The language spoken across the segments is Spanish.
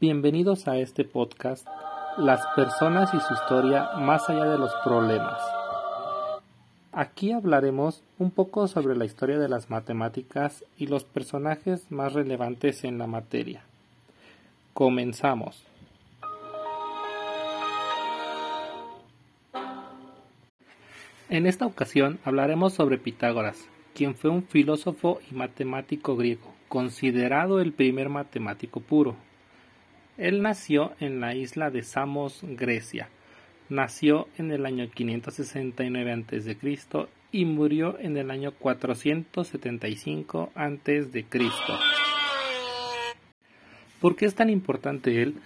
Bienvenidos a este podcast, Las personas y su historia más allá de los problemas. Aquí hablaremos un poco sobre la historia de las matemáticas y los personajes más relevantes en la materia. Comenzamos. En esta ocasión hablaremos sobre Pitágoras, quien fue un filósofo y matemático griego, considerado el primer matemático puro. Él nació en la isla de Samos, Grecia. Nació en el año 569 a.C. y murió en el año 475 a.C. ¿Por qué es tan importante él?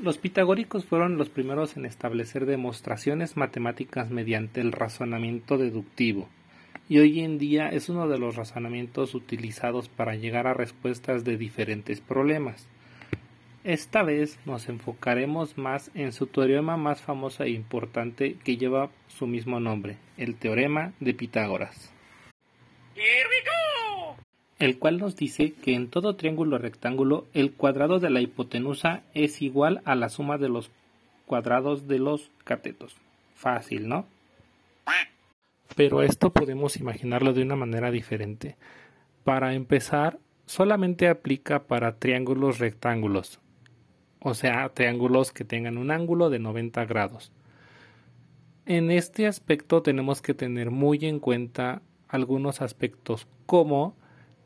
Los pitagóricos fueron los primeros en establecer demostraciones matemáticas mediante el razonamiento deductivo, y hoy en día es uno de los razonamientos utilizados para llegar a respuestas de diferentes problemas. Esta vez nos enfocaremos más en su teorema más famoso e importante que lleva su mismo nombre, el teorema de Pitágoras. El cual nos dice que en todo triángulo rectángulo el cuadrado de la hipotenusa es igual a la suma de los cuadrados de los catetos. Fácil, ¿no? Pero esto podemos imaginarlo de una manera diferente. Para empezar, solamente aplica para triángulos rectángulos, o sea, triángulos que tengan un ángulo de 90 grados. En este aspecto tenemos que tener muy en cuenta algunos aspectos como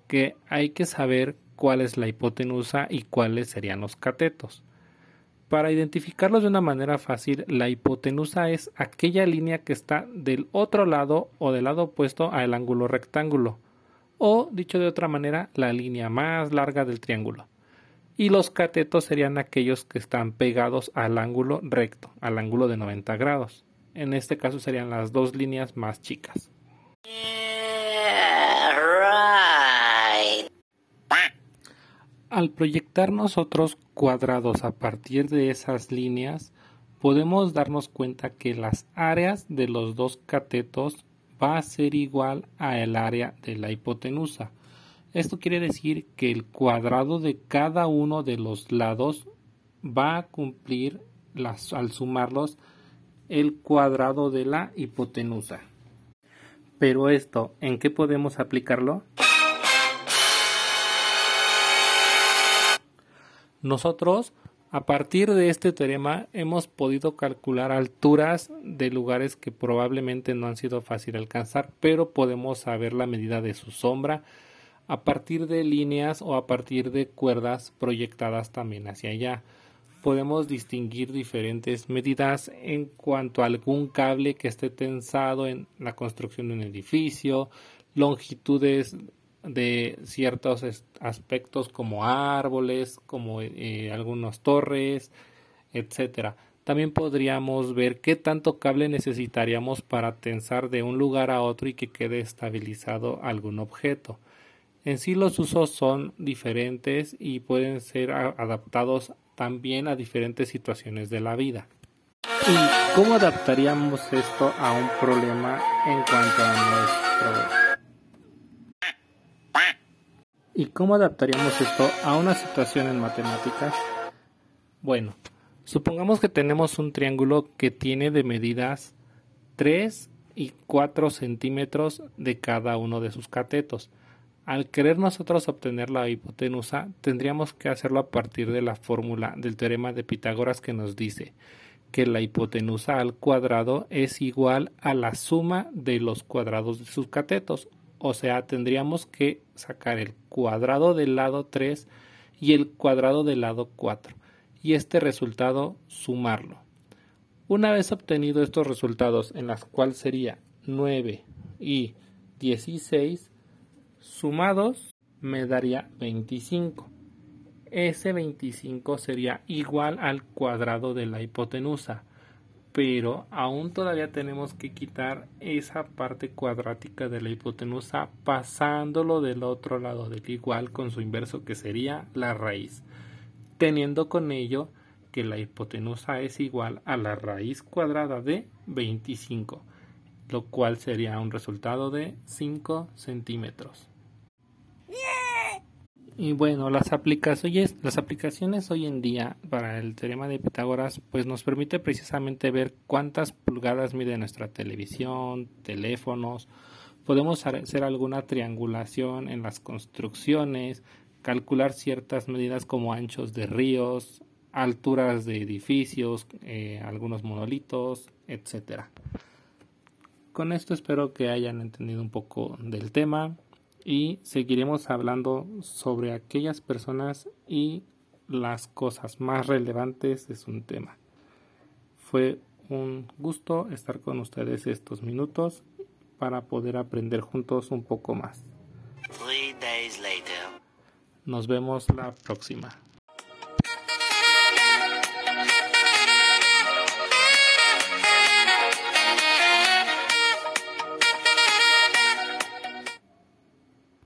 que hay que saber cuál es la hipotenusa y cuáles serían los catetos. Para identificarlos de una manera fácil, la hipotenusa es aquella línea que está del otro lado o del lado opuesto al ángulo rectángulo, o dicho de otra manera, la línea más larga del triángulo y los catetos serían aquellos que están pegados al ángulo recto, al ángulo de 90 grados. En este caso serían las dos líneas más chicas. Al proyectar nosotros cuadrados a partir de esas líneas, podemos darnos cuenta que las áreas de los dos catetos va a ser igual a el área de la hipotenusa. Esto quiere decir que el cuadrado de cada uno de los lados va a cumplir al sumarlos el cuadrado de la hipotenusa. Pero esto, ¿en qué podemos aplicarlo? Nosotros, a partir de este teorema, hemos podido calcular alturas de lugares que probablemente no han sido fácil alcanzar, pero podemos saber la medida de su sombra, a partir de líneas o a partir de cuerdas proyectadas también hacia allá. Podemos distinguir diferentes medidas en cuanto a algún cable que esté tensado en la construcción de un edificio, longitudes de ciertos aspectos como árboles, como eh, algunas torres, etcétera. También podríamos ver qué tanto cable necesitaríamos para tensar de un lugar a otro y que quede estabilizado algún objeto. En sí los usos son diferentes y pueden ser adaptados también a diferentes situaciones de la vida. ¿Y cómo adaptaríamos esto a un problema en cuanto a nuestro... ¿Y cómo adaptaríamos esto a una situación en matemáticas? Bueno, supongamos que tenemos un triángulo que tiene de medidas 3 y 4 centímetros de cada uno de sus catetos. Al querer nosotros obtener la hipotenusa, tendríamos que hacerlo a partir de la fórmula del teorema de Pitágoras que nos dice que la hipotenusa al cuadrado es igual a la suma de los cuadrados de sus catetos. O sea, tendríamos que sacar el cuadrado del lado 3 y el cuadrado del lado 4 y este resultado sumarlo. Una vez obtenido estos resultados en las cuales sería 9 y 16, sumados me daría 25. Ese 25 sería igual al cuadrado de la hipotenusa, pero aún todavía tenemos que quitar esa parte cuadrática de la hipotenusa pasándolo del otro lado del igual con su inverso que sería la raíz, teniendo con ello que la hipotenusa es igual a la raíz cuadrada de 25, lo cual sería un resultado de 5 centímetros. Y bueno, las aplicaciones, las aplicaciones hoy en día para el teorema de Pitágoras pues nos permite precisamente ver cuántas pulgadas mide nuestra televisión, teléfonos, podemos hacer alguna triangulación en las construcciones, calcular ciertas medidas como anchos de ríos, alturas de edificios, eh, algunos monolitos, etcétera. Con esto espero que hayan entendido un poco del tema y seguiremos hablando sobre aquellas personas y las cosas más relevantes de su tema. Fue un gusto estar con ustedes estos minutos para poder aprender juntos un poco más. Nos vemos la próxima.